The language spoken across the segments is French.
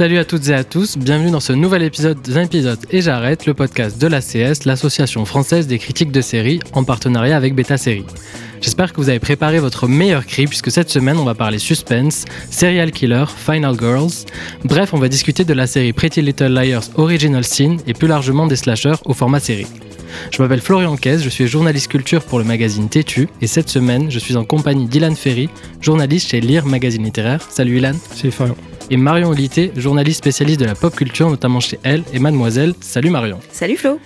Salut à toutes et à tous, bienvenue dans ce nouvel épisode d'un épisode et j'arrête, le podcast de l'ACS, l'association française des critiques de séries, en partenariat avec Beta Série. J'espère que vous avez préparé votre meilleur cri puisque cette semaine on va parler suspense, serial killer, final girls. Bref, on va discuter de la série Pretty Little Liars Original Sin et plus largement des slashers au format série. Je m'appelle Florian Caisse, je suis journaliste culture pour le magazine Tétu et cette semaine je suis en compagnie d'Ilan Ferry, journaliste chez Lire Magazine Littéraire. Salut Ilan. Salut Florian. Et Marion Olité, journaliste spécialiste de la pop culture notamment chez Elle et Mademoiselle. Salut Marion. Salut Flo.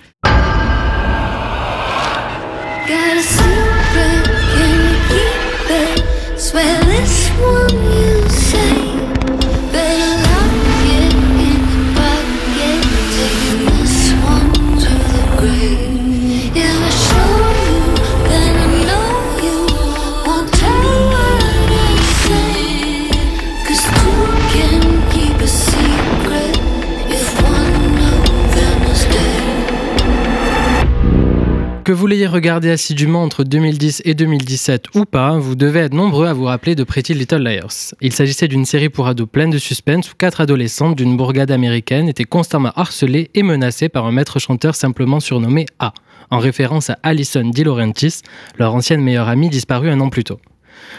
Que vous l'ayez regardé assidûment entre 2010 et 2017 ou pas, vous devez être nombreux à vous rappeler de Pretty Little Liars. Il s'agissait d'une série pour ados pleine de suspense où quatre adolescentes d'une bourgade américaine étaient constamment harcelées et menacées par un maître chanteur simplement surnommé A, en référence à Alison Di Laurentiis, leur ancienne meilleure amie disparue un an plus tôt.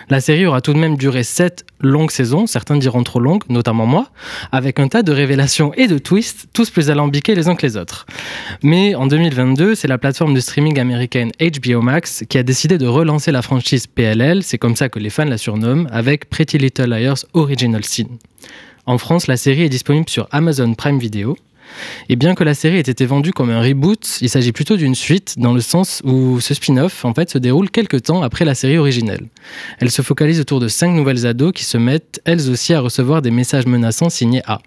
La série aura tout de même duré 7 longues saisons, certains diront trop longues, notamment moi, avec un tas de révélations et de twists, tous plus alambiqués les uns que les autres. Mais en 2022, c'est la plateforme de streaming américaine HBO Max qui a décidé de relancer la franchise PLL, c'est comme ça que les fans la surnomment, avec Pretty Little Liars Original Sin. En France, la série est disponible sur Amazon Prime Video. Et bien que la série ait été vendue comme un reboot, il s'agit plutôt d'une suite dans le sens où ce spin-off en fait se déroule quelques temps après la série originelle. Elle se focalise autour de cinq nouvelles ados qui se mettent elles aussi à recevoir des messages menaçants signés A.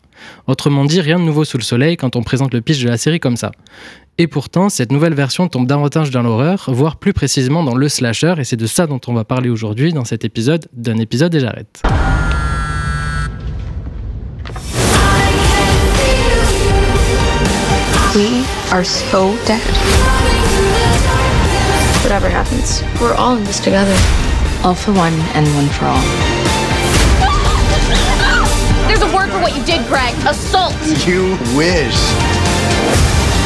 Autrement dit, rien de nouveau sous le soleil quand on présente le pitch de la série comme ça. Et pourtant, cette nouvelle version tombe davantage dans l'horreur, voire plus précisément dans le slasher, et c'est de ça dont on va parler aujourd'hui dans cet épisode d'un épisode et j'arrête. Are so dead. Whatever happens, we're all in this together. All for one and one for all. There's a word for what you did, Greg. Assault. You wish.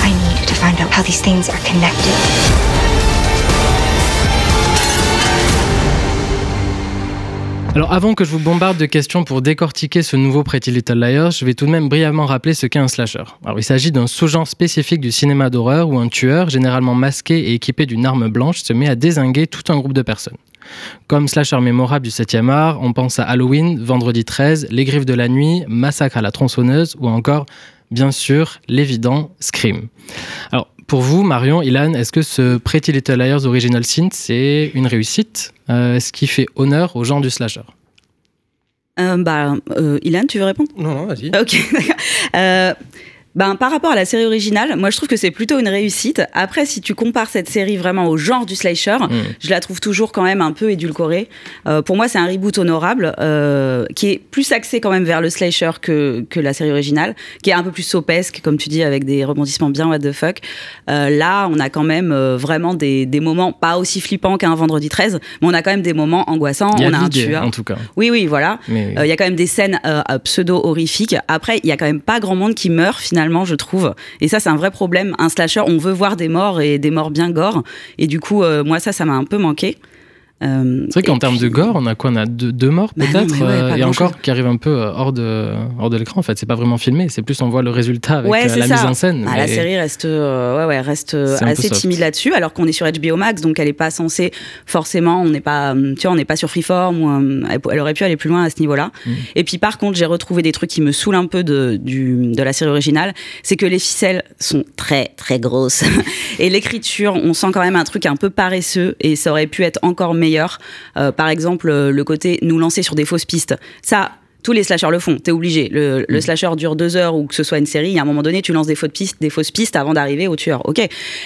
I need to find out how these things are connected. Alors avant que je vous bombarde de questions pour décortiquer ce nouveau Pretty Little Liars, je vais tout de même brièvement rappeler ce qu'est un slasher. Il s'agit d'un sous-genre spécifique du cinéma d'horreur où un tueur, généralement masqué et équipé d'une arme blanche, se met à désinguer tout un groupe de personnes. Comme slasher mémorable du 7e art, on pense à Halloween, Vendredi 13, Les Griffes de la Nuit, Massacre à la tronçonneuse ou encore, bien sûr, l'évident Scream. Pour vous, Marion, Ilan, est-ce que ce Pretty Little Liars Original Sin, c'est une réussite? Euh, Est-ce qui fait honneur au genre du slasher? Euh, bah, euh, Ilan, tu veux répondre? Non, non, vas-y. Ok, d'accord. Ben, par rapport à la série originale, moi je trouve que c'est plutôt une réussite. Après, si tu compares cette série vraiment au genre du slasher, je la trouve toujours quand même un peu édulcorée. Euh, pour moi, c'est un reboot honorable euh, qui est plus axé quand même vers le slasher que, que la série originale, qui est un peu plus sopesque, comme tu dis, avec des rebondissements bien what the fuck. Euh, là, on a quand même vraiment des, des moments pas aussi flippants qu'un vendredi 13, mais on a quand même des moments angoissants. Y a on a un tueur. en tout cas. Oui, oui, voilà. Il y a quand même des scènes pseudo-horrifiques. Après, il y a quand même pas grand monde qui meurt finalement, je trouve. Et ça, c'est un vrai problème. Un slasher, on veut voir des morts et des morts bien gore. Et du coup, euh, moi, ça, ça m'a un peu manqué. Euh, C'est vrai qu'en termes de gore, on a quoi On a deux, deux morts Bah peut-être ouais, euh, et encore qui arrivent un peu euh, hors de, hors de l'écran. En fait, c'est pas vraiment filmé, c'est plus on voit le résultat avec ouais, euh, la ça. mise en scène. Ah, La série reste, ouais, ouais, reste assez timide là-dessus, alors qu'on est sur HBO Max, donc elle est pas censée forcément, on n'est pas, tu vois, on n'est pas sur Freeform, ou, elle, elle aurait pu aller plus loin à ce niveau-là. Mm. Et puis par contre, j'ai retrouvé des trucs qui me saoulent un peu de, du, de la série originale, c'est que les ficelles sont très très grosses et l'écriture, on sent quand même un truc un peu paresseux et ça aurait pu être encore meilleur. Euh, par exemple, euh, le côté nous lancer sur des fausses pistes, ça. Tous les slashers le font, t'es obligé. Le, le slasher dure deux heures ou que ce soit une série, à un moment donné, tu lances des fausses pistes, des fausses pistes avant d'arriver au tueur. Ok,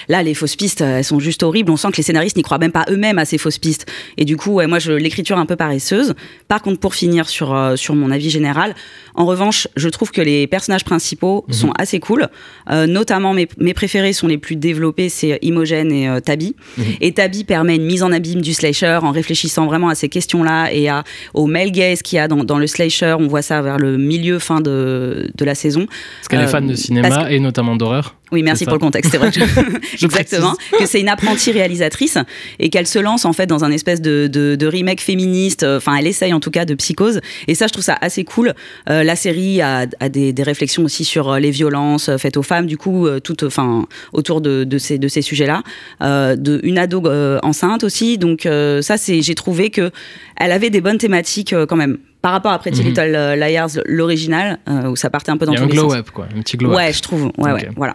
là, les fausses pistes, elles sont juste horribles. On sent que les scénaristes n'y croient même pas eux-mêmes à ces fausses pistes. Et du coup, ouais, moi, je, l'écriture un peu paresseuse. Par contre, pour finir sur, euh, sur mon avis général, en revanche, je trouve que les personnages principaux sont assez cool. Euh, notamment, mes, mes préférés sont les plus développés, c'est Imogen et euh, Tabi. Et Tabi permet une mise en abîme du slasher en réfléchissant vraiment à ces questions-là et à, au male gaze qu'il y a dans, dans le slasher. On voit ça vers le milieu, fin de, de la saison. Parce qu'elle est Euh, fan de cinéma que- et notamment d'horreur. oui, merci pour le contexte, c'est vrai. que je- Je Exactement. Que c'est une apprentie réalisatrice et qu'elle se lance en fait dans un espèce de, de, de remake féministe. euh, Enfin, elle essaye en tout cas de psychose. Et ça, je trouve ça assez cool. Euh, la série a, a des, des réflexions aussi sur euh, les violences euh, faites aux femmes, du coup, euh, tout, enfin, autour de, de ces, de ces sujets-là. Euh, de une ado euh, enceinte aussi. Donc euh, ça, c'est, j'ai trouvé que elle avait des bonnes thématiques euh, quand même. Par rapport à Pretty Mhm. Little euh, Liars, l'original, euh, où ça partait un peu dans Il y a tous un les sens. glow-up, quoi. Un petit glow-up. Ouais, je trouve. Ouais, Ok. ouais, voilà.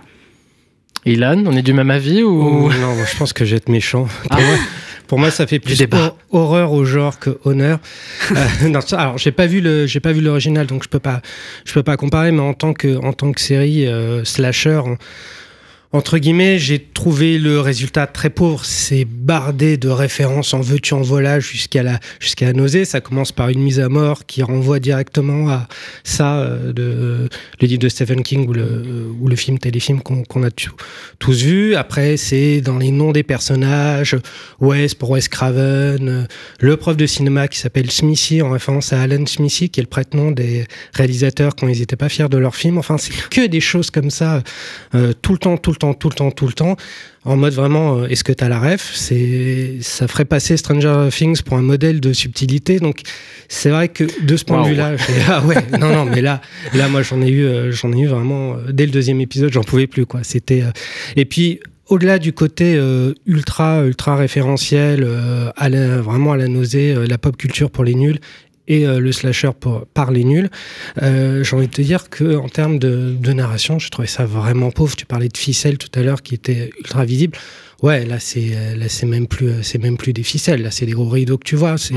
Ilan, on est du même avis ou Oh, non, moi, je pense que vais être méchant. Pour, Ah. moi, pour moi, ça fait plus débat. hor- horreur au genre que honneur. Euh, non, alors, j'ai pas vu le, j'ai pas vu l'original, donc je peux pas, je peux pas comparer. Mais en tant que, en tant que série euh, slasher. Entre guillemets, j'ai trouvé le résultat très pauvre. C'est bardé de références en veux-tu en voilà jusqu'à la, jusqu'à la nausée. Ça commence par une mise à mort qui renvoie directement à ça, euh, de, le livre de Stephen King ou le, ou le film téléfilm qu'on qu'on a tous vu. Après, c'est dans les noms des personnages. Wes pour Wes Craven, euh, le prof de cinéma qui s'appelle Smithy en référence à Alan Smithy, qui est le prête-nom des réalisateurs quand ils n'étaient pas fiers de leur film. Enfin, c'est que des choses comme ça, euh, tout le temps, tout le temps, tout le temps, tout le temps. En mode vraiment, euh, est-ce que t'as la ref? C'est, ça ferait passer Stranger Things pour un modèle de subtilité. Donc, c'est vrai que de ce point de vue-là, ah ouais, non, non, mais là, là, moi, j'en ai eu, euh, j'en ai eu vraiment euh, dès le deuxième épisode, j'en pouvais plus, quoi. C'était, et puis au-delà du côté euh, ultra ultra référentiel, euh, à la- vraiment à la nausée, euh, la pop culture pour les nuls et euh, le slasher pour, par les nuls, euh, j'ai envie de te dire que en termes de, de narration, je trouvais ça vraiment pauvre. Tu parlais de ficelles tout à l'heure qui étaient ultra visibles. Ouais, là c'est euh, là c'est même plus euh, c'est même plus des ficelles, là c'est des gros rideaux que tu vois. C'est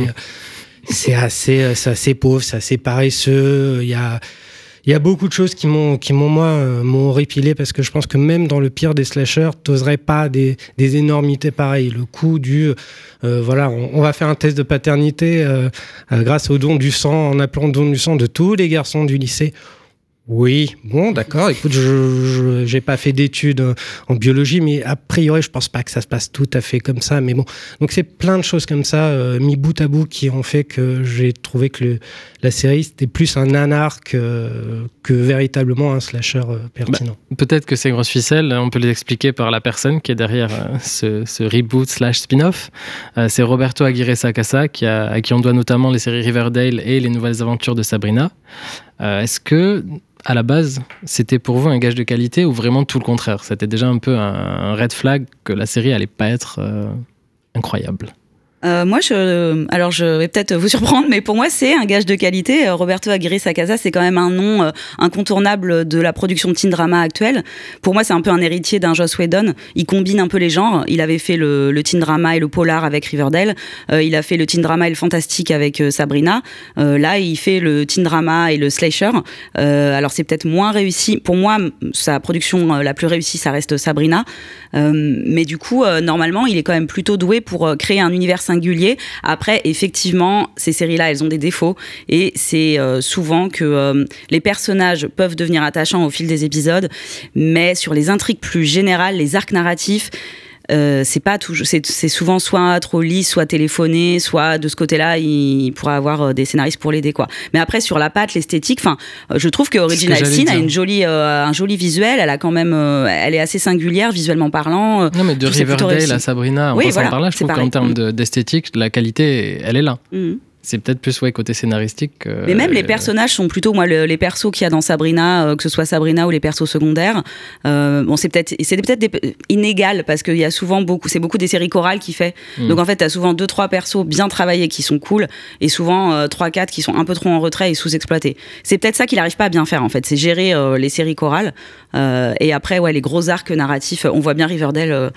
c'est assez c'est assez pauvre, c'est assez paresseux. Il y a il y a beaucoup de choses qui m'ont, qui m'ont moi, euh, m'ont horripilé parce que je pense que même dans le pire des slashers, t'oserais pas des, énormités pareilles. Le coup du, euh, voilà, on, va faire un test de paternité euh, grâce au don du sang, en appelant don du sang de tous les garçons du lycée. Oui, bon, d'accord. Écoute, je j'ai pas fait d'études euh, en biologie, mais a priori, je pense pas que ça se passe tout à fait comme ça. Mais bon, donc c'est plein de choses comme ça euh, mis bout à bout qui ont fait que j'ai trouvé que la série c'était plus un nanar que, véritablement un slasher euh, pertinent. Peut-être que ces grosses ficelles, on peut les expliquer par la personne qui est derrière euh, ce, ce reboot slash spin-off. C'est Roberto Aguirre Sacasa, qui à qui on doit notamment les séries Riverdale et les nouvelles aventures de Sabrina. Euh, Est-ce que, à la base, c'était pour vous un gage de qualité ou vraiment tout le contraire? C'était déjà un peu un, red flag que la série allait pas être euh, incroyable? Euh, moi, je, alors je vais peut-être vous surprendre, mais pour moi, c'est un gage de qualité. Euh, Roberto Aguirre Sacasa, c'est quand même un nom euh, incontournable de la production de teen drama actuelle. Pour moi, c'est un peu un héritier d'un Joss Whedon. Il combine un peu les genres. Il avait fait le, le teen drama et le polar avec Riverdale. Il a fait le teen drama et le fantastique avec Sabrina. Là, il fait le teen drama et le slasher. Alors, c'est peut-être moins réussi. Pour moi, sa production la plus réussie, ça reste Sabrina. Mais du coup, normalement, il est quand même plutôt doué pour créer un univers. Après, effectivement, ces séries-là, elles ont des défauts. Et c'est euh, souvent que euh, les personnages peuvent devenir attachants au fil des épisodes. Mais sur les intrigues plus générales, les arcs narratifs, euh, c'est pas toujours, c'est c'est souvent soit trop lisse, soit téléphoné, soit de ce côté-là, il, il pourrait avoir euh, des scénaristes pour l'aider, quoi. Mais après, sur la patte, l'esthétique, enfin, euh, je trouve que Original j'allais Sin a une jolie, euh, un joli visuel. Elle a quand même, euh, elle est assez singulière visuellement parlant. Non, mais de que Riverdale à Sabrina, en Oui, passant voilà, par là, je trouve qu'en termes de- d'esthétique, la qualité, elle est là. Mhm. C'est peut-être plus ouais, côté scénaristique. que- Mais même les euh, personnages sont plutôt, moi, le- les persos qu'il y a dans Sabrina, euh, que ce soit Sabrina ou les persos secondaires, euh, bon, c'est peut-être, c'est peut-être des- inégal parce qu'il y a souvent beaucoup, c'est beaucoup des séries chorales qui fait. Mm. Donc en fait, t'as souvent deux trois persos bien travaillés qui sont cool et souvent trois quatre qui sont un peu trop en retrait et sous-exploités. C'est peut-être ça qu'il arrive pas à bien faire en fait, c'est gérer les séries chorales et après ouais les gros arcs narratifs. On voit bien Riverdale,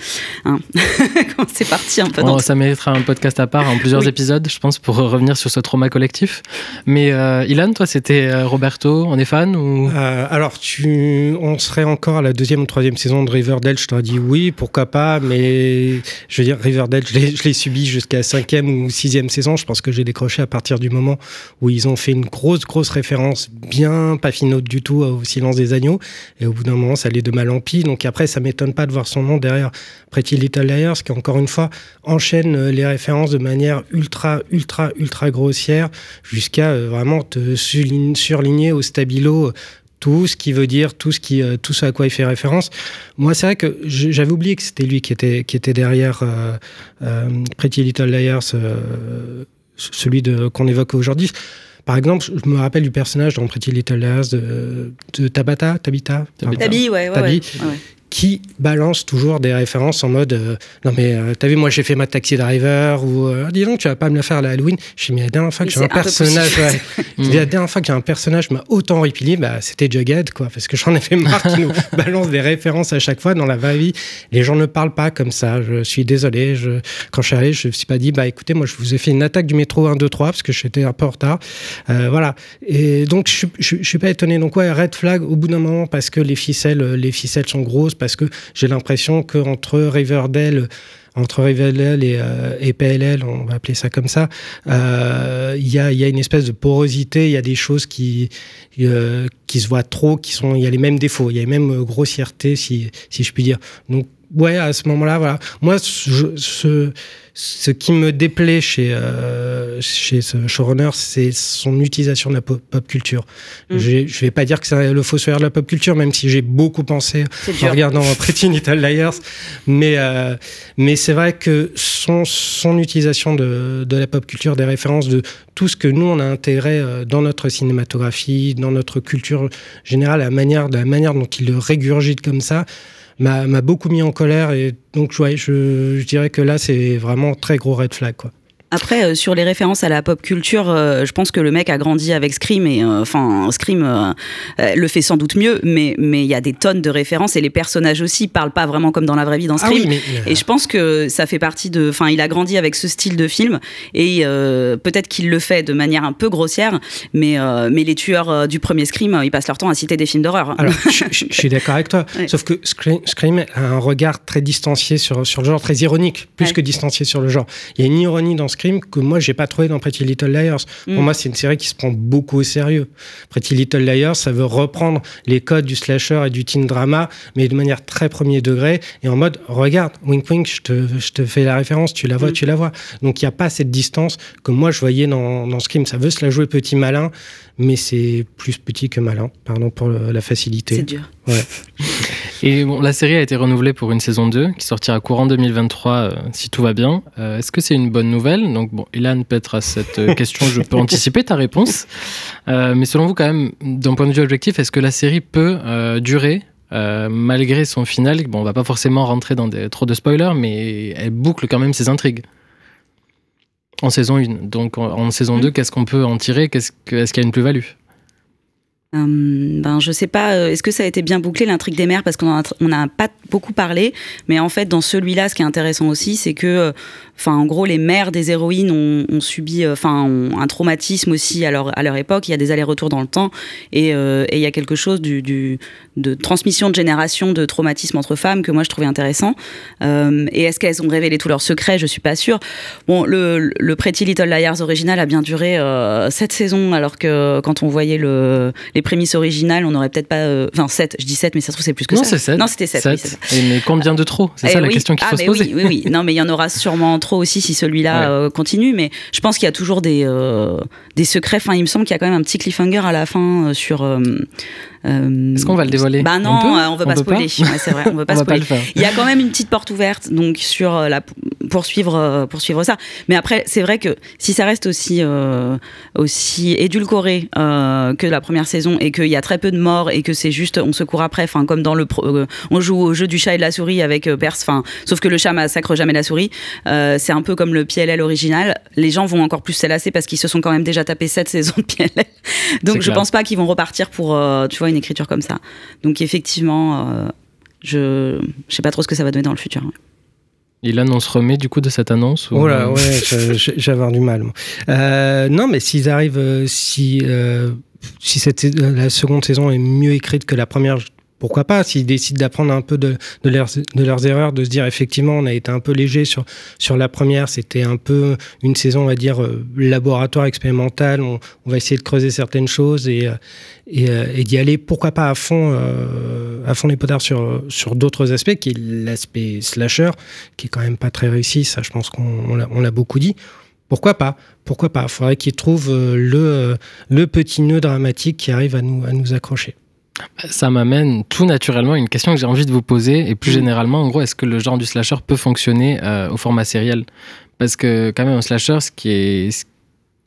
hein, quand c'est parti un peu. Oh, dans ça méritera un podcast à part en plusieurs Oui. épisodes, je pense, pour revenir sur ce trauma collectif. Mais euh, Ilan, toi, c'était euh, Roberto, on est fan ou? Euh, alors, tu, on serait encore à la deuxième ou troisième saison de Riverdale. Je t'aurais dit oui, pourquoi pas, mais je veux dire, Riverdale, je l'ai, subi jusqu'à cinquième ou sixième saison. Je pense que j'ai décroché à partir du moment où ils ont fait une grosse, grosse référence, bien pas finaude du tout, au silence des agneaux. Et au bout d'un moment, ça allait de mal en pis. Donc après, ça m'étonne pas de voir son nom derrière Pretty Little Liars, qui encore une fois enchaîne les références de manière ultra, ultra, ultra grossière, jusqu'à euh, vraiment te surlign- surligner au stabilo euh, tout ce qui veut dire, tout ce, qui, euh, tout ce à quoi il fait référence. Moi, c'est vrai que j'avais oublié que c'était lui qui était, qui était derrière euh, euh, Pretty Little Liars, euh, celui de, qu'on évoque aujourd'hui. Par exemple, je me rappelle du personnage dans Pretty Little Liars de, de Tabata, Tabitha. Tabi, ouais, ouais, Tabi. ouais. Qui balance toujours des références en mode euh, non mais euh, t'as vu moi j'ai fait ma taxi driver ou euh, dis donc tu vas pas me la faire la Halloween. Me dis la dernière fois que j'ai un personnage ouais. La dernière fois que j'ai un personnage m'a autant ripilé bah c'était Jughead quoi parce que j'en ai fait marre qui nous balance des références à chaque fois dans la vraie vie. Les gens ne parlent pas comme ça. Je suis désolé. Je quand je suis allé je me suis pas dit bah écoutez moi je vous ai fait une attaque du métro 1 2 3 parce que j'étais un peu en retard. Voilà. Et donc je, suis- je, je suis pas étonné. Donc ouais red flag au bout d'un moment parce que les ficelles les ficelles sont grosses parce que j'ai l'impression que entre Riverdale entre Riverdale et, euh, PLL, on va appeler ça comme ça, euh, il y, a, une espèce de porosité, il y a des choses qui, euh, qui se voient trop, il y a les mêmes défauts, il y a les mêmes grossièretés, si, si je puis dire. Donc, ouais, à ce moment-là, voilà. Moi, ce, ce, ce qui me déplaît chez, euh, chez ce showrunner, c'est son utilisation de la pop, pop culture. Mm. J'ai- Je vais pas dire que c'est le fossoyeur de la pop culture, même si j'ai beaucoup pensé en regardant Pretty Little Liars. Mais, euh, mais c'est vrai que son, son utilisation de, de la pop culture, des références, de tout ce que nous, on a intégré euh, dans notre cinématographie, dans notre culture générale, la manière, de la manière dont il le régurgite comme ça, m'a beaucoup mis en colère. Et donc, je, je dirais que là, c'est vraiment très gros red flag. Quoi. Après, euh, sur les références à la pop culture, euh, je pense que le mec a grandi avec Scream et euh, enfin Scream le fait sans doute mieux, mais mais il y a des tonnes de références et les personnages aussi parlent pas vraiment comme dans la vraie vie dans Ah Scream. oui, mais- Et je pense que ça fait partie de. Enfin, il a grandi avec ce style de film et peut-être qu'il le fait de manière un peu grossière, mais mais les tueurs du premier Scream, ils passent leur temps à citer des films d'horreur. Alors, je, je- je suis d'accord avec toi. Ouais. Sauf que Scream, Scream a un regard très distancié sur, sur le genre, très ironique, plus Ouais. que distancié sur le genre. Il y a une ironie dans Scream que moi, j'ai pas trouvé dans Pretty Little Liars. Pour Mm. moi, c'est une série qui se prend beaucoup au sérieux. Pretty Little Liars, ça veut reprendre les codes du slasher et du teen drama, mais de manière très premier degré et en mode, regarde, wink wink, je te, je te fais la référence, tu la vois, Mm. tu la vois. Donc, il n'y a pas cette distance que moi, je voyais dans, dans Scream. Ça veut se la jouer petit malin, mais c'est plus petit que malin. Pardon pour la facilité. C'est dur. Ouais. Et bon, la série a été renouvelée pour une saison 2 qui sortira courant 2023 euh, si tout va bien. Euh, Est-ce que c'est une bonne nouvelle? Donc bon, Ilan, peut-être à cette euh, question, je peux anticiper ta réponse. Mais selon vous, quand même, d'un point de vue objectif, est-ce que la série peut durer euh, malgré son final? Bon, on va pas forcément rentrer dans des, trop de spoilers, mais elle boucle quand même ses intrigues. En saison 1. Donc en, en saison Mm. 2, qu'est-ce qu'on peut en tirer? Qu'est-ce que- Est-ce qu'il y a une plus-value? Hum, ben, je sais pas, euh, est-ce que ça a été bien bouclé l'intrigue des mères? Parce qu'on a, on a pas beaucoup parlé, mais en fait dans celui-là, ce qui est intéressant aussi, c'est que, euh, enfin en gros, les mères des héroïnes ont, ont subi, euh, enfin ont un traumatisme aussi à leur à leur époque. Il y a des allers-retours dans le temps et euh, et il y a quelque chose du, du de transmission de génération de traumatisme entre femmes que moi je trouvais intéressant. Euh, et est-ce qu'elles ont révélé tous leurs secrets? Je suis pas sûre. Bon, le, le Pretty Little Liars original a bien duré euh, sept saisons, alors que quand on voyait le, les prémices originales, on n'aurait peut-être pas. Enfin, 7, je dis 7, mais ça se trouve, c'est plus que Non, ça. c'est 7. Non, c'était 7. oui, c'est ça. mais combien de trop C'est Eh ça la question qu'il Ah, faut se mais poser. Oui, oui, oui. Non, mais il y en aura sûrement trop aussi si celui-là Ouais. euh, continue. Mais je pense qu'il y a toujours des, euh, des secrets. Enfin, il me semble qu'il y a quand même un petit cliffhanger à la fin euh, sur. Est-ce qu'on va le dévoiler? Bah non, On on veut pas spoiler. c'est vrai, on veut pas On va pas spoiler. Il y a quand même une petite porte ouverte donc sur la poursuivre poursuivre ça. Mais après, c'est vrai que si ça reste aussi euh, aussi édulcoré euh, que la première saison et qu'il y a très peu de morts et que c'est juste on se court après, enfin comme dans le pro- euh, on joue au jeu du chat et de la souris avec Perse, enfin sauf que le chat massacre jamais la souris. Euh, c'est un peu comme le PLL original. Les gens vont encore plus s'élasser parce qu'ils se sont quand même déjà tapé sept saisons de PLL. Donc je clair. pense pas qu'ils vont repartir pour euh, tu vois une écriture comme ça. Donc effectivement, euh, je je sais pas trop ce que ça va donner dans le futur. Ilan, on se remet du coup de cette annonce ou- Oh là, ouais, je- je- je vais avoir du mal. Euh, non, mais s'ils arrivent, si, euh, si cette, la seconde saison est mieux écrite que la première, je- pourquoi pas S'ils décident d'apprendre un peu de, leurs, erreurs, de se dire effectivement, on a été un peu léger sur, sur la première, c'était un peu une saison, on va dire, euh, laboratoire expérimental, on, va essayer de creuser certaines choses et, euh, euh, et d'y aller, pourquoi pas à fond, à fond les potards sur, sur d'autres aspects, qui est l'aspect slasher, qui est quand même pas très réussi, ça je pense qu'on on l'a- beaucoup dit. Pourquoi pas Pourquoi pas Faudrait qu'ils trouvent le, le petit nœud dramatique qui arrive à nous, à nous accrocher. Ça m'amène tout naturellement à une question que j'ai envie de vous poser. Et plus généralement, en gros, est-ce que le genre du slasher peut fonctionner euh, au format sériel? Parce que, quand même, un slasher, ce qui est,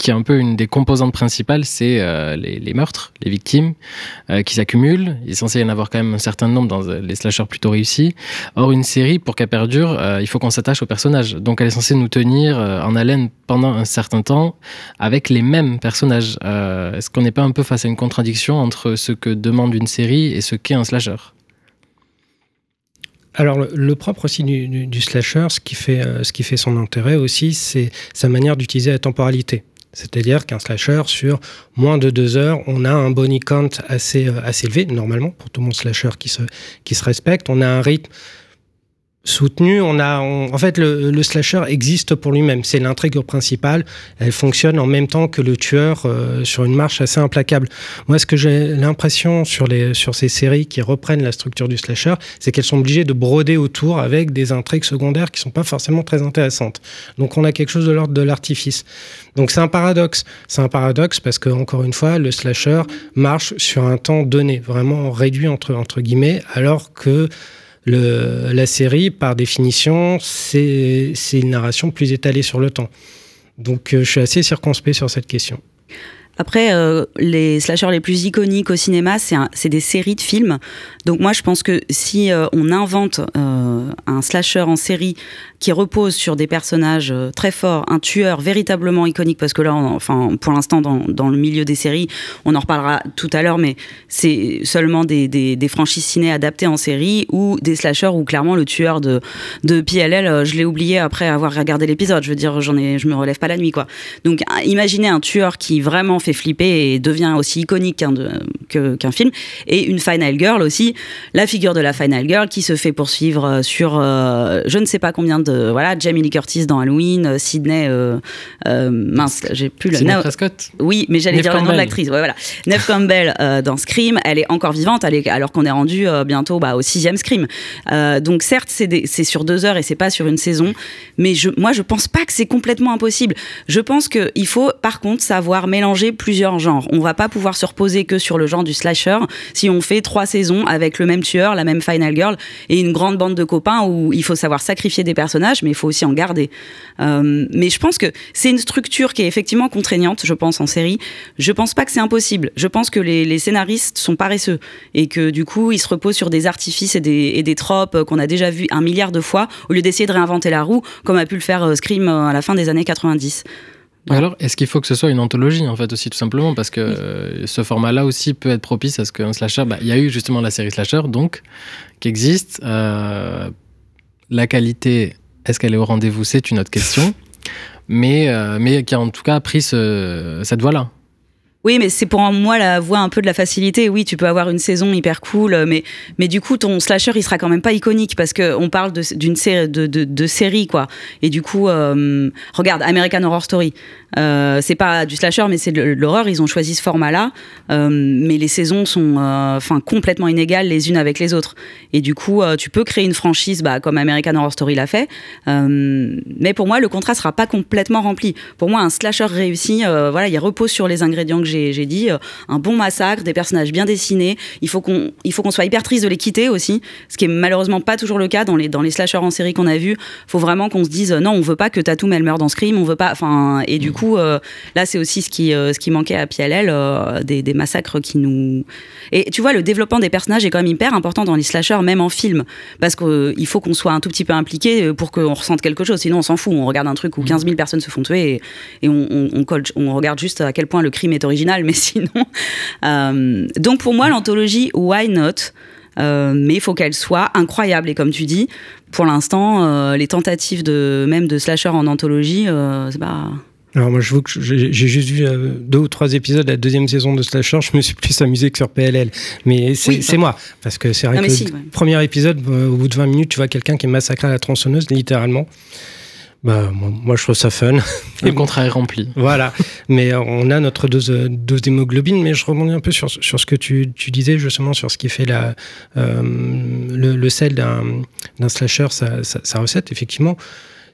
qui est un peu une des composantes principales, c'est euh, les, meurtres, les victimes euh, qui s'accumulent. Il est censé y en avoir quand même un certain nombre dans euh, les slashers plutôt réussis. Or, une série, pour qu'elle perdure, il faut qu'on s'attache au personnage. Donc, elle est censée nous tenir en haleine pendant un certain temps avec les mêmes personnages. Est-ce qu'on n'est pas un peu face à une contradiction entre ce que demande une série et ce qu'est un slasher? Alors, le, propre aussi du, slasher, ce qui fait son intérêt aussi, c'est sa manière d'utiliser la temporalité. C'est-à-dire qu'un slasher, sur moins de deux heures, on a un body count assez, euh, assez élevé, normalement, pour tout mon slasher qui se, qui se respecte. On a un rythme soutenu. On a, en fait, le, slasher existe pour lui-même. C'est l'intrigue principale. Elle fonctionne en même temps que le tueur euh, sur une marche assez implacable. Moi, ce que j'ai l'impression sur, sur ces séries qui reprennent la structure du slasher, c'est qu'elles sont obligées de broder autour avec des intrigues secondaires qui sont pas forcément très intéressantes. Donc, on a quelque chose de l'ordre de l'artifice. Donc, c'est un paradoxe. C'est un paradoxe parce que, encore une fois, le slasher marche sur un temps donné, vraiment réduit entre, entre guillemets, alors que la série, par définition, c'est c'est une narration plus étalée sur le temps. Donc, euh, je suis assez circonspect sur cette question. Après, euh, les slashers les plus iconiques au cinéma, c'est des séries de films. Donc moi, je pense que si euh, on invente euh, un slasher en série qui repose sur des personnages très forts, un tueur véritablement iconique, parce que là, enfin, pour l'instant, dans, dans le milieu des séries, on en reparlera tout à l'heure, mais c'est seulement des, des, franchises ciné adaptées en série ou des slashers où clairement le tueur de, de PLL, je l'ai oublié après avoir regardé l'épisode. Je veux dire, j'en ai, je me relève pas la nuit, quoi. Donc, imaginez un tueur qui vraiment fait flipper et devient aussi iconique qu'un que- qu'un film, et une Final Girl aussi, la figure de la Final Girl qui se fait poursuivre euh, sur euh, je ne sais pas combien de voilà Jamie Lee Curtis dans Halloween, euh, Sydney euh, euh, mince, j'ai plus le nom. Prescott Oui, mais j'allais dire le nom de l'actrice. Ouais, voilà. Neve Campbell dans Scream, elle est encore vivante, elle est- alors qu'on est rendu bientôt bah, au sixième Scream. Donc certes, c'est sur deux heures et c'est pas sur une saison, mais je, moi je pense pas que c'est complètement impossible. Je pense qu'il faut par contre savoir mélanger plusieurs genres. On va pas pouvoir se reposer que sur le genre du slasher si on fait trois saisons avec le même tueur, la même final girl et une grande bande de copains où il faut savoir sacrifier des personnages, mais il faut aussi en garder. Euh, mais je pense que c'est une structure qui est effectivement contraignante, je pense, en série. Je pense pas que c'est impossible. Je pense que les, scénaristes sont paresseux et que du coup, ils se reposent sur des artifices et des, tropes euh, qu'on a déjà vus un milliard de fois au lieu d'essayer de réinventer la roue comme a pu le faire euh, Scream à la fin des années 90. Alors, est-ce qu'il faut que ce soit une anthologie, en fait, aussi, tout simplement Parce que euh, ce format-là aussi peut être propice à ce qu'un slasher. bah, Il y a eu justement la série Slasher, donc, qui existe. Euh, la qualité, est-ce qu'elle est au rendez-vous C'est une autre question. Mais, euh, mais qui a en tout cas pris ce- cette voie-là. Oui, mais c'est pour moi la voie un peu de la facilité. Oui, tu peux avoir une saison hyper cool, euh, mais, mais du coup, ton slasher, il sera quand même pas iconique parce qu'on parle d'une série, de, série, quoi. Et du coup, euh, regarde, American Horror Story. Euh, c'est pas du slasher, mais c'est de l'horreur. Ils ont choisi ce format-là, euh, mais les saisons sont enfin complètement inégales les unes avec les autres. Et du coup, tu peux créer une franchise, bah, comme American Horror Story l'a fait. Mais pour moi, le contrat sera pas complètement rempli. Pour moi, un slasher réussi, voilà, il repose sur les ingrédients que j'ai dit, euh, un bon massacre, des personnages bien dessinés. Il faut qu'on qu'on soit hyper triste de les quitter aussi, ce qui est malheureusement pas toujours le cas dans les dans les slashers en série qu'on a vus. Faut vraiment qu'on se dise euh, non, on veut pas que Tatum elle meure dans Scream, on veut pas. Enfin, et du coup, euh, là, c'est aussi ce qui ce qui manquait à PLL, des, des massacres qui nous. Et tu vois, le développement des personnages est quand même hyper important dans les slashers, même en film, parce qu'il faut qu'on soit un tout petit peu impliqué pour qu'on ressente quelque chose. Sinon, on s'en fout. On regarde un truc où 15 000 personnes se font tuer et, et on, on, on regarde juste à quel point le crime est original, mais sinon. euh, donc pour moi, l'anthologie Why Not? Euh, mais il faut qu'elle soit incroyable. Et comme tu dis, pour l'instant, euh, les tentatives de même de slasher en anthologie, euh, c'est pas. Alors moi, je vous que j'ai juste vu deux ou trois épisodes de la deuxième saison de Slasher. Je me suis plus amusé que sur PLL. Mais c'est Oui, moi. Parce que c'est vrai Non, que le ouais. premier épisode, au bout de 20 minutes, tu vois quelqu'un qui est massacré à la tronçonneuse, littéralement. Bah, moi, moi, je trouve ça fun. Le contrat est rempli. Voilà, mais euh, on a notre dose, euh, dose d'hémoglobine, mais je rebondis un peu sur, sur ce que tu, tu disais, justement, sur ce qui fait la, euh, le, le sel d'un slasher, sa, sa- sa recette, effectivement.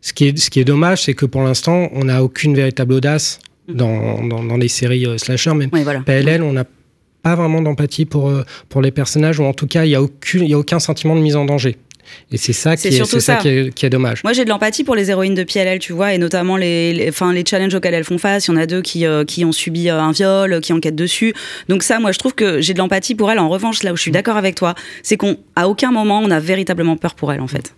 Ce qui est, ce qui est dommage, c'est que pour l'instant, on n'a aucune véritable audace dans, dans, dans les séries euh, slasher, même Oui, voilà. PLL, on n'a pas vraiment d'empathie pour, pour les personnages, ou en tout cas, il n'y a, aucune- il y a aucun sentiment de mise en danger. Et c'est ça, C'est qui est, ça ça. qui, est, qui est dommage. Moi, j'ai de l'empathie pour les héroïnes de PLL, tu vois, et notamment les, les, enfin, les challenges auxquels elles font face. Il y en a deux qui, euh, qui ont subi euh, un viol, qui enquêtent dessus. Donc ça, moi, je trouve que j'ai de l'empathie pour elles. En revanche, là où je suis d'accord avec toi, c'est qu'on, à aucun moment, on a véritablement peur pour elles, en fait.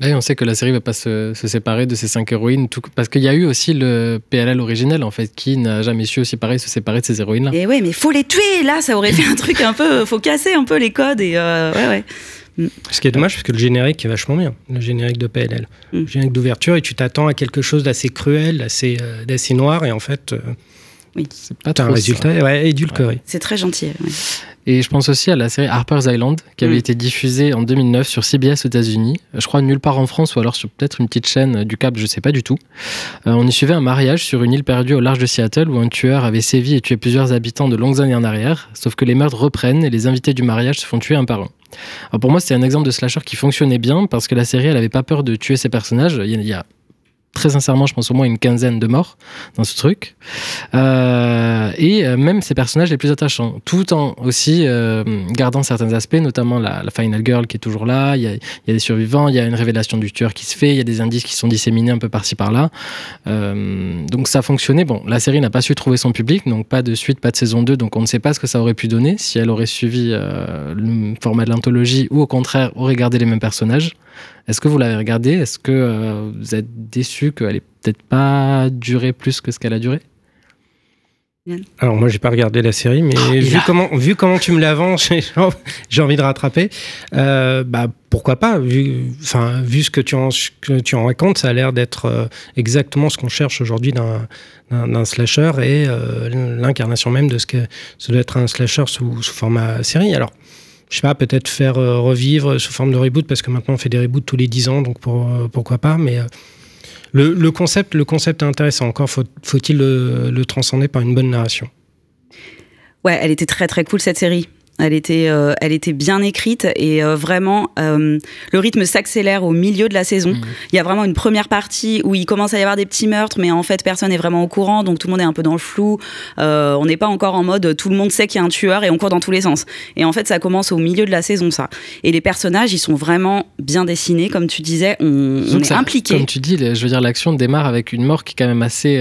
Ouais. Là, on sait que la série va pas se, se séparer de ces cinq héroïnes, tout- parce qu'il y a eu aussi le PLL originel, en fait, qui n'a jamais su aussi pareil se séparer de ces héroïnes-là. Et ouais, mais faut les tuer. Là, ça aurait fait un truc un peu, faut casser un peu les codes et euh, ouais, ouais. Ce qui est dommage, parce que le générique est vachement bien, le générique de PLL. Mm. Le générique d'ouverture, et tu t'attends à quelque chose d'assez cruel, d'assez euh, noir, et en fait, euh, C'est pas un résultat ça. ouais, édulcoré. C'est très gentil. ouais. Et je pense aussi à la série Harper's Island, qui avait Mm. été diffusée en 2009 sur CBS aux États-Unis. Je crois nulle part en France, ou alors sur peut-être une petite chaîne du câble, je sais pas du tout. Euh, on y suivait un mariage sur une île perdue au large de Seattle, où un tueur avait sévi et tué plusieurs habitants de longues années en arrière. Sauf que les meurtres reprennent et les invités du mariage se font tuer un par un. Alors pour moi, c'était un exemple de slasher qui fonctionnait bien parce que la série, elle avait pas peur de tuer ses personnages. Il y a très sincèrement, je pense au moins une quinzaine de morts dans ce truc. Euh, et euh, même ces personnages les plus attachants, tout en aussi euh, gardant certains aspects, notamment la, Final Girl qui est toujours là, il y, a, des survivants, il y a une révélation du tueur qui se fait, il y a des indices qui sont disséminés un peu par-ci par-là. Donc ça fonctionnait. Bon, la série n'a pas su trouver son public, donc pas de suite, pas de saison 2, donc on ne sait pas ce que ça aurait pu donner si elle aurait suivi le format de l'anthologie ou au contraire aurait gardé les mêmes personnages. Est-ce que vous l'avez regardé Est-ce que euh, vous êtes déçu qu'elle ait peut-être pas duré plus que ce qu'elle a duré? Alors moi, j'ai pas regardé la série, mais il vu, a- comment, vu comment tu me l'avances, j'ai envie de rattraper. Euh, bah, pourquoi pas? Vu, enfin, vu ce que tu, en, ce que tu en racontes, ça a l'air d'être euh, exactement ce qu'on cherche aujourd'hui d'un d'un- d'un slasher et euh, l'incarnation même de ce que ça doit être un slasher sous, sous format série. Alors, je sais pas, peut-être faire euh, revivre sous forme de reboot, parce que maintenant on fait des reboots tous les 10 ans, donc pour, euh, pourquoi pas, mais... euh, le, concept, le concept est intéressant. Encore faut- faut-il le transcender par une bonne narration. Ouais, elle était très très cool cette série. Elle était, euh, elle était bien écrite et euh, vraiment, euh, le rythme s'accélère au milieu de la saison. Mhm. Il y a vraiment une première partie où il commence à y avoir des petits meurtres, mais en fait, personne n'est vraiment au courant, donc tout le monde est un peu dans le flou. On n'est pas encore en mode tout le monde sait qu'il y a un tueur et on court dans tous les sens. Et en fait, ça commence au milieu de la saison, ça. Et les personnages, ils sont vraiment bien dessinés, comme tu disais, on, on est ça- impliqué. Comme tu dis, je veux dire, l'action démarre avec une mort qui est quand même assez.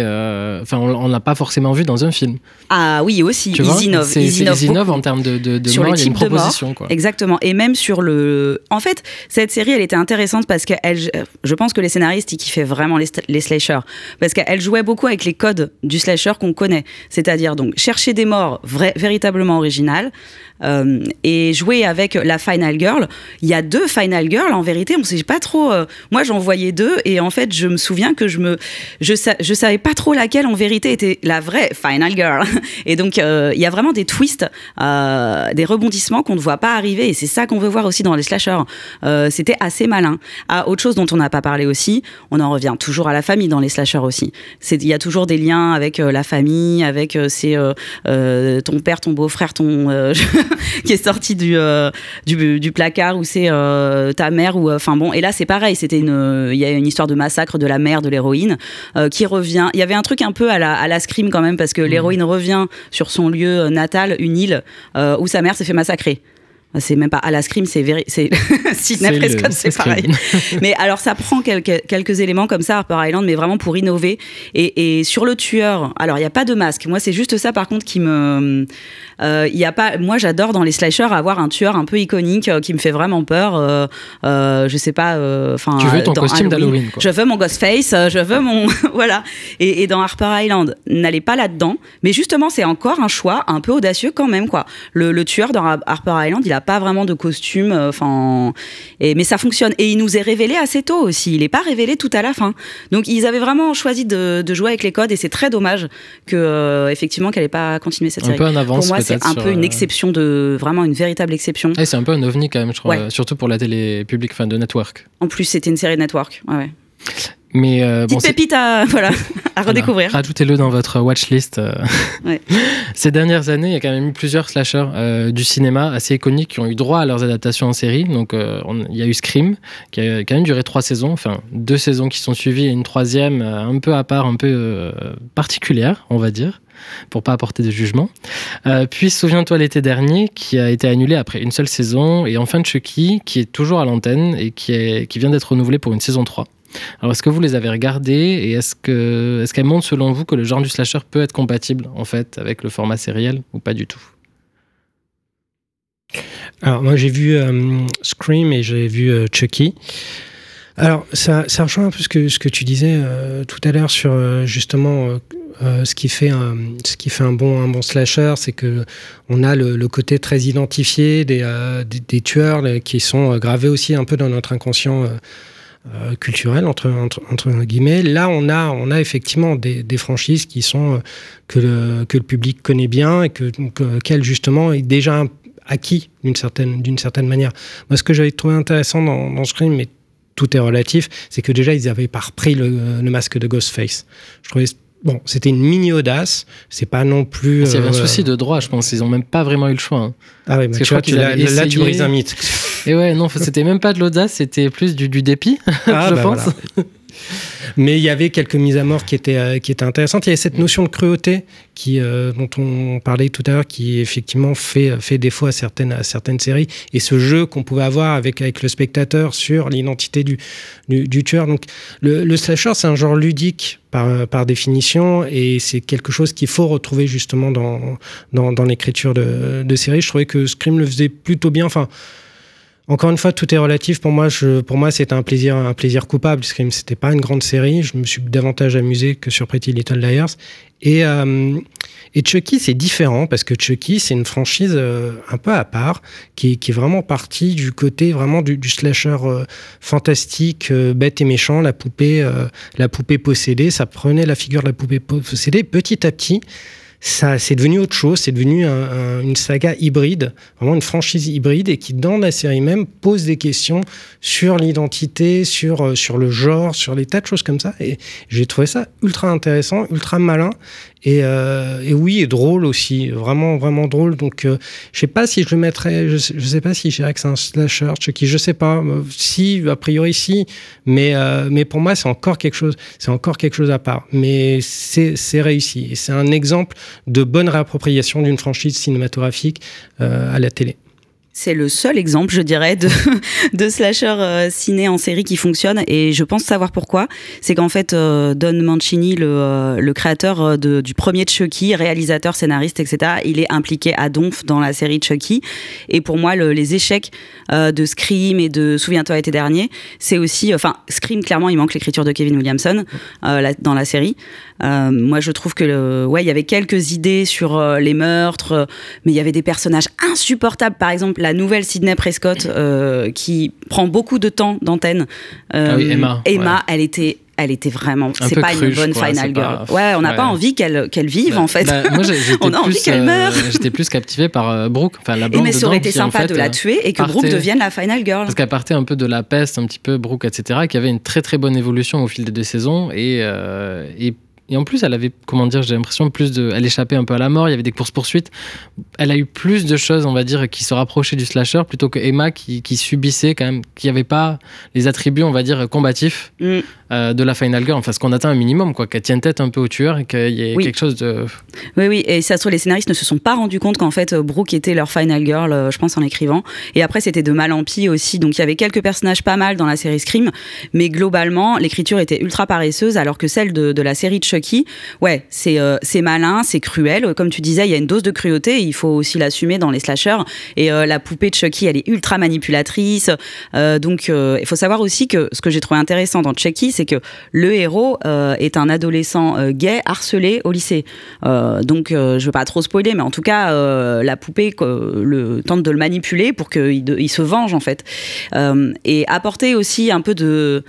Enfin, on, on l'a pas forcément vu dans un film. Ah oui, aussi, Tu ils vois? Innovent. Ils innovent ils innovent beaucoup. en termes de, de, de sur mort, les il y a une types de. Quoi. Exactement. Et même sur le. En fait, cette série, elle était intéressante parce que elle, je pense que les scénaristes, ils kiffaient vraiment les, les slashers. Parce qu'elle jouait beaucoup avec les codes du slasher qu'on connaît. C'est-à-dire, donc, chercher des morts véritablement originales. euh, et jouer avec la Final Girl. Il y a deux Final Girls, en vérité, on sait pas trop. euh, moi, j'en voyais deux, et en fait, je me souviens que je me, je, sa- je savais pas trop laquelle en vérité était la vraie Final Girl. Et donc, euh, il y a vraiment des twists, des rebondissements qu'on ne voit pas arriver, et c'est ça qu'on veut voir aussi dans les slashers. Euh, C'était assez malin. À autre chose dont on n'a pas parlé aussi, on en revient toujours à la famille dans les slashers aussi. Il y a toujours des liens avec euh, la famille, avec euh, c'est, ton père, ton beau-frère, ton qui est sorti du, du, du placard ou c'est ta mère ou enfin bon et là c'est pareil c'était une il y a une histoire de massacre de la mère de l'héroïne qui revient il y avait un truc un peu à la à la scream quand même parce que l'héroïne revient sur son lieu natal une île où sa mère s'est fait massacrer c'est même pas à la scream, c'est Sidney Prescott, c'est pareil. mais alors ça prend quelques, quelques éléments comme ça Harper Island, mais vraiment pour innover. Et, et sur le tueur, alors il n'y a pas de masque. Moi, c'est juste ça par contre qui me, euh, y a pas. Moi, j'adore dans les slashers avoir un tueur un peu iconique euh, qui me fait vraiment peur. Euh, euh, je sais pas. euh, Enfin. Tu veux ton dans costume Halloween, d'Halloween. Je veux mon Ghostface. Je veux mon voilà. Et, et dans Harper Island, n'allez pas là-dedans. Mais justement, c'est encore un choix un peu audacieux quand même quoi. Le, le tueur dans Har- Harper Island, il a a pas vraiment de costume. euh, Enfin, et mais ça fonctionne. Et il nous est révélé assez tôt aussi. Il est pas révélé tout à la fin. Donc ils avaient vraiment choisi de, de jouer avec les codes et c'est très dommage que euh, effectivement qu'elle ait pas continué cette Un série. peu en avance, Pour moi, c'est un peu une euh, exception de vraiment une véritable exception. Et c'est un peu un ovni quand même, je crois, Ouais. surtout pour la télé publique, enfin de network. En plus, c'était une série de network. Ouais, ouais. Mais euh, Petite pépite à voilà à Voilà. redécouvrir. Rajoutez-le dans votre watchlist. euh. Ouais. Ces dernières années, il y a quand même eu plusieurs slashers euh, du cinéma assez iconiques qui ont eu droit à leurs adaptations en série. Donc, euh, on- il y a eu Scream, qui a quand même duré trois saisons, enfin deux saisons qui sont suivies et une troisième un peu à part, un peu particulière, on va dire, pour pas apporter de jugement. Euh, puis, souviens-toi l'été dernier, qui a été annulé après une seule saison, et enfin Chucky, qui est toujours à l'antenne et qui, est, qui vient d'être renouvelé pour une saison 3. Alors, est-ce que vous les avez regardées et est-ce que est-ce qu'elles montrent selon vous que le genre du slasher peut être compatible en fait avec le format sériel ou pas du tout? Alors, moi, j'ai vu euh, Scream et j'ai vu euh, Chucky. Alors, ça, rejoint un peu ce que, ce que tu disais euh, tout à l'heure sur justement ce, qui fait un, ce qui fait un bon, un bon slasher, c'est que on a le, côté très identifié des, des, tueurs qui sont gravés aussi un peu dans notre inconscient. Euh, culturel entre, entre, entre guillemets. Là, on a, on a effectivement des, des franchises qui sont euh, que le, que le public connaît bien et que, que qu'elle justement est déjà acquis d'une certaine, d'une certaine manière. Moi, ce que j'avais trouvé intéressant dans, dans Scream, mais tout est relatif, c'est que déjà, ils avaient pas repris le, le masque de Ghostface. Je trouvais, bon, c'était une mini audace, c'est pas non plus. Il y avait un euh, souci de droit, je pense. Ils ont même pas vraiment eu le choix. hein. Ah oui, Parce que je crois là, tu brises un mythe. Et ouais, non, c'était même pas de l'audace, c'était plus du, du dépit, Ah, je bah pense. voilà. Mais il y avait quelques mises à mort qui étaient, euh, qui étaient intéressantes. Il y avait cette notion de cruauté qui, euh, dont on parlait tout à l'heure, qui effectivement fait, fait défaut à certaines, à certaines séries. Et ce jeu qu'on pouvait avoir avec, avec le spectateur sur l'identité du, du, du tueur. Donc le, le slasher, c'est un genre ludique par, par définition et c'est quelque chose qu'il faut retrouver justement dans, dans, dans l'écriture de, de séries. Je trouvais que Scream le faisait plutôt bien. Enfin, encore une fois, tout est relatif. Pour moi, pour moi, c'était un plaisir, un plaisir coupable. Scream, c'était pas une grande série. Je me suis davantage amusé que sur Pretty Little Liars. Et, euh, Chucky, c'est différent parce que Chucky, c'est une franchise euh, un peu à part, qui, est- vraiment partie du côté vraiment du, slasher euh, fantastique, bête et méchant, la poupée, la poupée possédée. Ça prenait la figure de la poupée possédée petit à petit ça c'est devenu autre chose, c'est devenu un- un- une saga hybride, vraiment une franchise hybride et qui dans la série même pose des questions sur l'identité, sur euh, sur le genre, sur des tas de choses comme ça et j'ai trouvé ça ultra intéressant, ultra malin et, euh, et oui et drôle aussi, vraiment vraiment drôle. Donc euh, je sais pas si je le mettrais, je sais, sais pas si je dirais que c'est un slasher, Chucky, je sais pas, euh, si a priori si, mais euh, mais pour moi c'est encore quelque chose, c'est encore quelque chose à part, mais c'est c'est réussi. Et c'est un exemple de bonne réappropriation d'une franchise cinématographique euh, à la télé. C'est le seul exemple, je dirais, de, de slasher euh, ciné en série qui fonctionne. Et je pense savoir pourquoi. C'est qu'en fait, euh, Don Mancini, le, euh, le créateur du premier Chucky, réalisateur, scénariste, etc., il est impliqué à donf dans la série Chucky. Et pour moi, le- les échecs de Scream et de Souviens-toi l'été dernier, c'est aussi. Enfin, Scream, clairement, il manque l'écriture de Kevin Williamson dans la série. Moi, je trouve que ouais, il y avait quelques idées sur les meurtres, mais il y avait des personnages insupportables. Par exemple, la nouvelle Sydney Prescott euh, qui prend beaucoup de temps d'antenne. Euh, Ah oui, Emma, Emma, ouais. elle était. Elle était vraiment. C'est pas une bonne quoi, final girl. pas- Ouais, on n'a ouais. pas envie qu'elle qu'elle vive Bah, en fait. bah, moi, on a envie qu'elle euh, meure. J'étais plus captivé par euh, Brooke, enfin la Et mais ça dedans, aurait été qui, en sympa fait, de la tuer et que Brooke partait- devienne la final girl. Parce qu'elle partait un peu de la peste, un petit peu Brooke, etc., qui avait une très très bonne évolution au fil des deux saisons. Et, euh, et, et en plus, elle avait, comment dire, j'ai l'impression, plus de. Elle échappait un peu à la mort, il y avait des courses-poursuites. Elle a eu plus de choses, on va dire, qui se rapprochaient du slasher plutôt que Emma qui, subissait quand même, qui n'avait pas les attributs, on va dire, combatifs Mm. Euh, de la Final Girl. Enfin, ce qu'on attend un minimum, quoi, qu'elle tienne tête un peu au tueur et qu'il y ait Oui. quelque chose de. Oui, oui, et ça se trouve, les scénaristes ne se sont pas rendus compte qu'en fait, Brooke était leur final girl, euh, je pense, en écrivant. Et après, c'était de mal en pis aussi. Donc, il y avait quelques personnages pas mal dans la série Scream, mais globalement, l'écriture était ultra paresseuse, alors que celle de, de la série de Chucky, ouais, c'est euh, c'est malin, c'est cruel. Comme tu disais, il y a une dose de cruauté, il faut aussi l'assumer dans les slashers. Et la poupée de Chucky, elle est ultra manipulatrice. Donc, il faut savoir aussi que ce que j'ai trouvé intéressant dans Chucky, c'est que le héros euh, est un adolescent euh, gay harcelé au lycée. Euh, donc, je veux pas trop spoiler, mais en tout cas, la poupée tente de le manipuler pour qu'il se venge, en fait. Et apporter aussi un peu de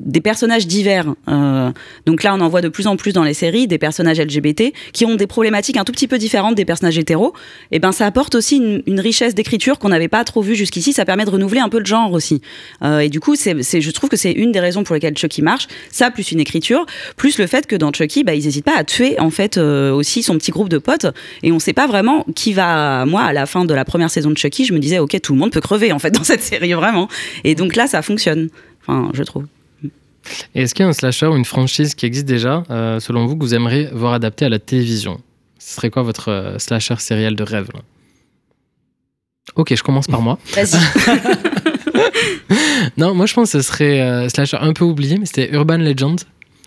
des personnages divers. Euh, donc là, on en voit de plus en plus dans les séries des personnages LGBT qui ont des problématiques un tout petit peu différentes des personnages hétéros. Et ben, ça apporte aussi une, richesse d'écriture qu'on n'avait pas trop vue jusqu'ici. Ça permet de renouveler un peu le genre aussi. Euh, et du coup, c'est, je trouve que c'est une des raisons pour lesquelles Chucky marche. Ça, plus une écriture, plus le fait que dans Chucky, bah, ils n'hésitent pas à tuer en fait euh, aussi son petit groupe de potes. Et on sait pas vraiment qui va. Moi, à la fin de la première saison de Chucky, je me disais, ok, tout le monde peut crever en fait dans cette série vraiment. Et donc là, ça fonctionne. Enfin, je trouve. Et est-ce qu'il y a un slasher ou une franchise qui existe déjà, euh, selon vous, que vous aimeriez voir adapté à la télévision? Ce serait quoi votre euh, slasher sériel de rêve là? Ok, je commence par moi. Vas-y. Non, moi je pense que ce serait euh, slasher un peu oublié, mais c'était Urban Legend.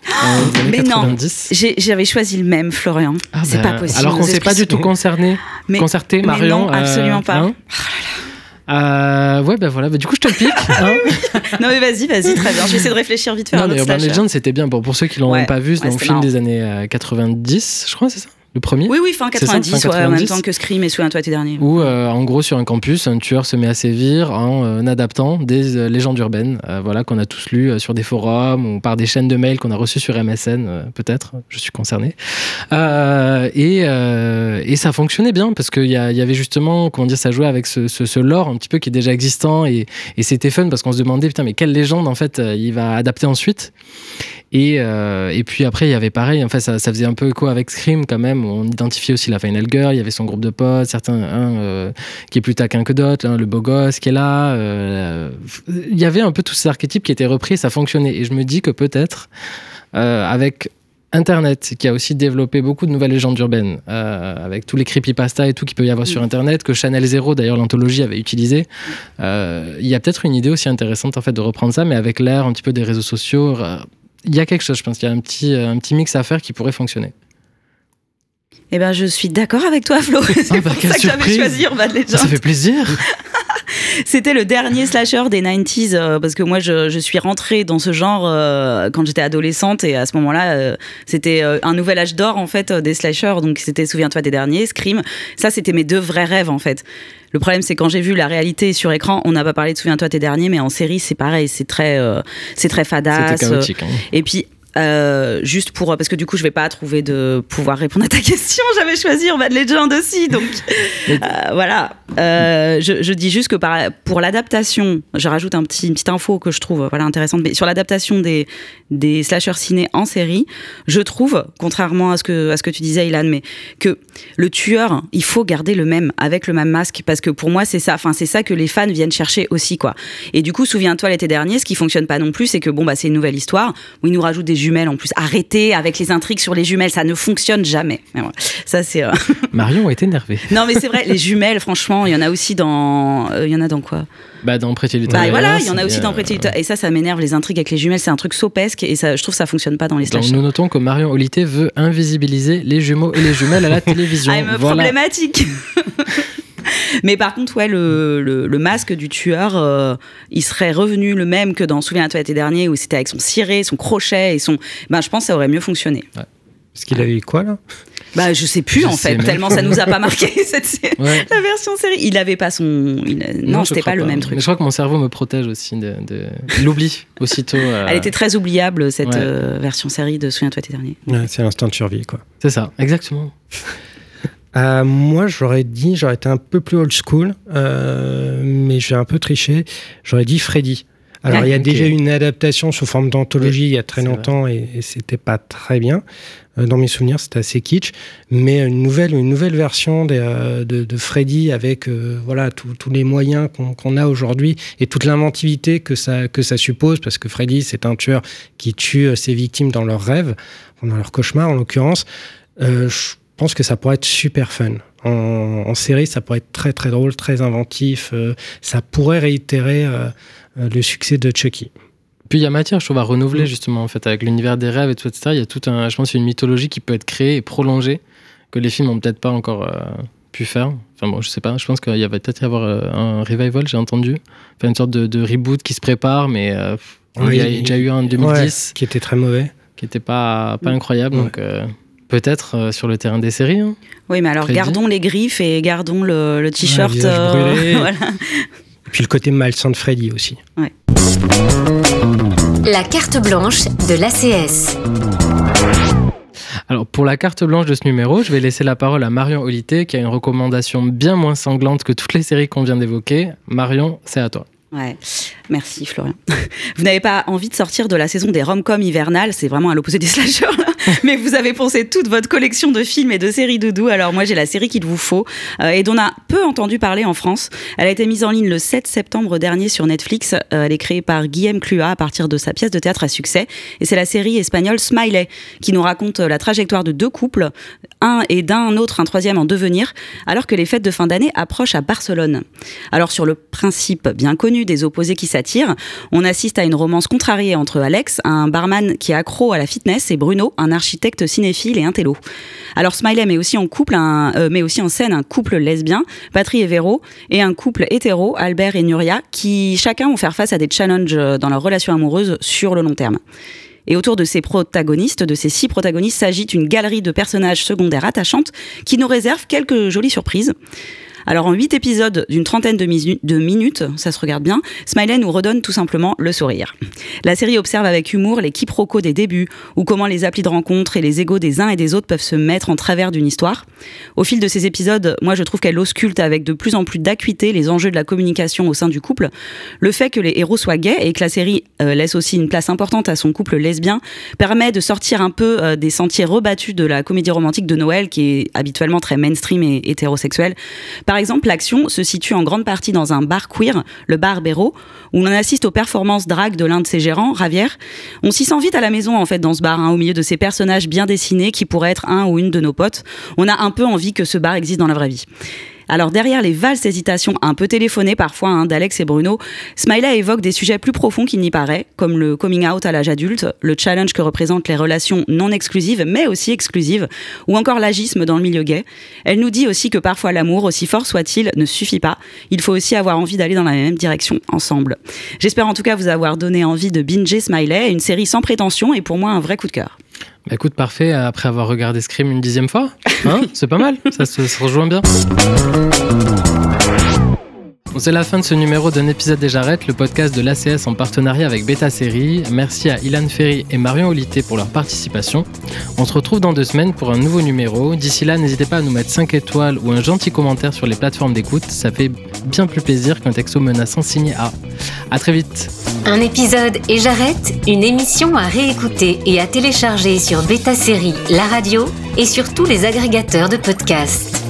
euh, mais non. 90. J'ai- J'avais choisi le même, Florian. Ah c'est bah, pas possible. Alors qu'on s'est pas du tout concerné, Mais- concerté, mais Marion. non, absolument pas. hein? Euh, ouais, ben voilà, bah, du coup je te le pique. hein. non, mais vas-y, vas-y, très bien. Je vais essayer de réfléchir vite fait non, un mais Urban. Legend c'était bien. Bon, pour ceux qui l'ont Ouais, pas vu, c'est ouais, un film marrant. des années euh, 90, je crois, c'est ça? Le premier Oui, oui, fin C'est ça, 90, fin ouais, en même 90. temps que Scream et Souviens-toi l'été dernier. Où, euh, en gros, sur un campus, un tueur se met à sévir en euh, adaptant des euh, légendes urbaines, voilà, qu'on a tous lues sur des forums ou par des chaînes de mails qu'on a reçues sur MSN, peut-être, je suis concerné. Et, et ça fonctionnait bien parce qu'il y, y avait justement, comment dire, ça jouait avec ce, ce, ce lore un petit peu qui est déjà existant et, et c'était fun parce qu'on se demandait, putain, mais quelle légende en fait il va adapter ensuite? Et, euh, et puis après, il y avait pareil, en fait, ça, ça faisait un peu écho avec Scream quand même. On identifiait aussi la Final Girl, il y avait son groupe de potes, certains un, euh, qui est plus taquin que d'autres, hein, le beau gosse qui est là. euh, il y avait un peu tous ces archétypes qui étaient repris, ça fonctionnait. Et je me dis que peut-être, avec Internet, qui a aussi développé beaucoup de nouvelles légendes urbaines, euh, avec tous les creepypasta et tout qu'il peut y avoir sur Internet, que Chanel Zero, d'ailleurs l'anthologie, avait utilisé. Euh, Il y a peut-être une idée aussi intéressante en fait de reprendre ça, mais avec l'ère un petit peu des réseaux sociaux. Euh, Il y a quelque chose, je pense qu'il y a un petit, un petit mix à faire qui pourrait fonctionner. Eh ben, je suis d'accord avec toi, Flo. C'est Ah pour ça que j'avais surprise. choisi Urban Legend. Ça fait plaisir. C'était le dernier slasher des 90s euh, parce que moi je, je suis rentrée dans ce genre euh, quand j'étais adolescente et à ce moment-là euh, c'était euh, un nouvel âge d'or en fait euh, des slashers donc c'était souviens-toi des derniers Scream ça c'était mes deux vrais rêves en fait le problème c'est quand j'ai vu la réalité sur écran on n'a pas parlé de souviens-toi tes derniers mais en série c'est pareil c'est très euh, c'est très fadasse C'était chaotique. hein. et puis, euh, juste pour. Parce que du coup, je vais pas trouver de pouvoir répondre à ta question. J'avais choisi Urban Legend aussi. Donc, euh, voilà. Euh, je, je dis juste que par, pour l'adaptation, je rajoute un petit, une petite info que je trouve voilà, intéressante. Mais sur l'adaptation des, des slashers ciné en série, je trouve, contrairement à ce que, à ce que tu disais, Ilan, mais que le tueur, il faut garder le même, avec le même masque. Parce que pour moi, c'est ça. Enfin, c'est ça que les fans viennent chercher aussi, quoi. Et du coup, souviens-toi l'été dernier, ce qui fonctionne pas non plus, c'est que bon, bah, c'est une nouvelle histoire où ils nous rajoutent des jumelles en plus. Arrêtez avec les intrigues sur les jumelles, ça ne fonctionne jamais. Mais voilà. Ça, c'est. euh, Marion est énervé. non, mais c'est vrai, les jumelles, franchement, il y en a aussi dans. euh, Il y en a dans quoi? Bah, dans Pretty Little Bah voilà, il y en a aussi et, dans euh, Pretty Little- Et ça, ça m'énerve, les intrigues avec les jumelles, c'est un truc sopesque et ça, je trouve ça fonctionne pas dans les slashers. nous notons que Marion Olité veut invisibiliser les jumeaux et les jumelles à la télévision. I'm voilà. problématique. Mais par contre, ouais, le, le, le masque du tueur, euh, il serait revenu le même que dans Souviens-toi l'été dernier où c'était avec son ciré, son crochet et son. Ben, je pense que ça aurait mieux fonctionné. Parce qu'il avait eu quoi là? Bah, je sais plus Je en fait, tellement ça nous a pas marqué cette série. Ouais. La version série. Il avait pas son. il- Non, je c'était pas, le même truc. Mais je crois que mon cerveau me protège aussi de, de... l'oubli aussitôt. euh, Elle était très oubliable cette Ouais. euh, version série de Souviens-toi l'été dernier. Ouais, C'est l'instant de survie quoi. C'est ça, exactement. Euh, moi, j'aurais dit, j'aurais été un peu plus old school, euh, mais j'ai un peu triché. J'aurais dit Freddy. Alors, il y a Ok. déjà eu une adaptation sous forme d'anthologie Oui, il y a très longtemps et, et c'était pas très bien. Euh, dans mes souvenirs, c'était assez kitsch. Mais une nouvelle, une nouvelle version des, euh, de, de Freddy avec euh, voilà tous les moyens qu'on a aujourd'hui et toute l'inventivité que ça, que ça suppose, parce que Freddy, c'est un tueur qui tue ses victimes dans leurs rêves, dans leurs cauchemars en l'occurrence. Euh, je pense que ça pourrait être super fun. En, en série, ça pourrait être très très drôle, très inventif. euh, ça pourrait réitérer euh, euh, le succès de Chucky. Puis il y a matière, je trouve, à Mm. renouveler justement en fait avec l'univers des rêves et tout, etc. Il y a tout un, je pense, une mythologie qui peut être créée et prolongée que les films ont peut-être pas encore euh, pu faire. Enfin bon, je sais pas. Je pense qu'il y va peut-être y avoir un revival, j'ai entendu, enfin une sorte de, de reboot qui se prépare, mais il y a déjà eu un en 2010 Ouais, qui était très mauvais. qui n'était pas, pas Mm. incroyable. Ouais. Donc peut-être euh, sur le terrain des séries. hein. Oui, mais alors gardons les griffes et gardons le, le t-shirt. visage euh, voilà. Et puis le côté malsain de Freddy aussi. La carte blanche de l'ACS. Alors pour la carte blanche de ce numéro, je vais laisser la parole à Marion Olité qui a une recommandation bien moins sanglante que toutes les séries qu'on vient d'évoquer. Marion, c'est à toi. Ouais, merci Florian. Vous n'avez pas envie de sortir de la saison des rom-coms hivernales, c'est vraiment à l'opposé des slashers, là. mais vous avez pensé toute votre collection de films et de séries doudou. Alors moi j'ai la série qu'il vous faut euh, et dont on a peu entendu parler en France. Elle a été mise en ligne le 7 septembre dernier sur Netflix. Euh, elle est créée par Guillaume Clua à partir de sa pièce de théâtre à succès et c'est la série espagnole Smiley qui nous raconte euh, la trajectoire de deux couples, un et d'un autre un troisième en devenir, alors que les fêtes de fin d'année approchent à Barcelone. Alors sur le principe bien connu des opposés qui s'attirent, on assiste à une romance contrariée entre Alex, un barman qui est accro à la fitness, et Bruno, un architecte cinéphile et intello. Alors Smiley met aussi en couple, un, euh, scène un couple lesbien, Patry et Véro, et un couple hétéro, Albert et Nuria, qui chacun vont faire face à des challenges euh, dans leur relation amoureuse sur le long terme. Et autour de ces protagonistes, de ces six protagonistes, s'agite une galerie de personnages secondaires attachantes qui nous réservent quelques jolies surprises. Alors en huit épisodes d'une trentaine de, minutes, ça se regarde bien, Smiley nous redonne tout simplement le sourire. La série observe avec humour les quiproquos des débuts, ou comment les applis de rencontre et les égaux des uns et des autres peuvent se mettre en travers d'une histoire. Au fil de ces épisodes, moi je trouve qu'elle ausculte avec de plus en plus d'acuité les enjeux de la communication au sein du couple. Le fait que les héros soient gays et que la série euh, laisse aussi une place importante à son couple lesbien permet de sortir un peu euh, des sentiers rebattus de la comédie romantique de Noël qui est habituellement très mainstream et hétérosexuelle. Par exemple, l'action se situe en grande partie dans un bar queer, le bar Béraud, où l'on assiste aux performances drag de l'un de ses gérants, Ravière. On s'y sent vite à la maison en fait dans ce bar, hein, au milieu de ces personnages bien dessinés qui pourraient être un ou une de nos potes. On a un peu envie que ce bar existe dans la vraie vie. Alors derrière les valses hésitations un peu téléphonées parfois hein, d'Alex et Bruno, Smiley évoque des sujets plus profonds qu'il n'y paraît, comme le coming out à l'âge adulte, le challenge que représentent les relations non exclusives mais aussi exclusives, ou encore l'agisme dans le milieu gay. Elle nous dit aussi que parfois l'amour, aussi fort soit-il, ne suffit pas. Il faut aussi avoir envie d'aller dans la même direction ensemble. J'espère en tout cas vous avoir donné envie de binger Smiley, une série sans prétention et pour moi un vrai coup de cœur. Bah, écoute, parfait, après avoir regardé Scream une dixième fois, hein, c'est pas mal, ça se, se rejoint bien. C'est la fin de ce numéro d'un épisode des Jarrettes, le podcast de l'ACS en partenariat avec Beta Série. Merci à Ilan Ferry et Marion Olité pour leur participation. On se retrouve dans deux semaines pour un nouveau numéro. D'ici là, n'hésitez pas à nous mettre 5 étoiles ou un gentil commentaire sur les plateformes d'écoute. Ça fait bien plus plaisir qu'un texto menaçant signé A. À très vite. Un épisode et j'arrête, une émission à réécouter et à télécharger sur Beta Série, la radio et sur tous les agrégateurs de podcasts.